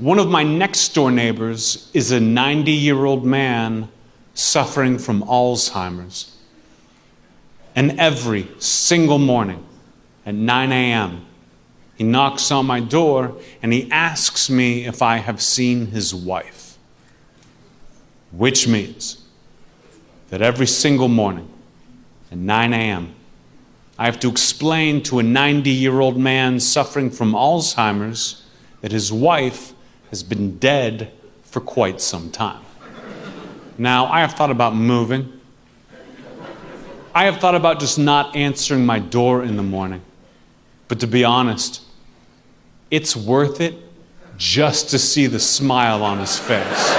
One of my next door neighbors is a 90 year old man suffering from Alzheimer's. And every single morning at 9 a.m., he knocks on my door and he asks me if I have seen his wife. Which means that every single morning at 9 a.m., I have to explain to a 90 year old man suffering from Alzheimer's that his wife has been dead for quite some time. Now, I have thought about moving. I have thought about just not answering my door in the morning. But to be honest, it's worth it just to see the smile on his face.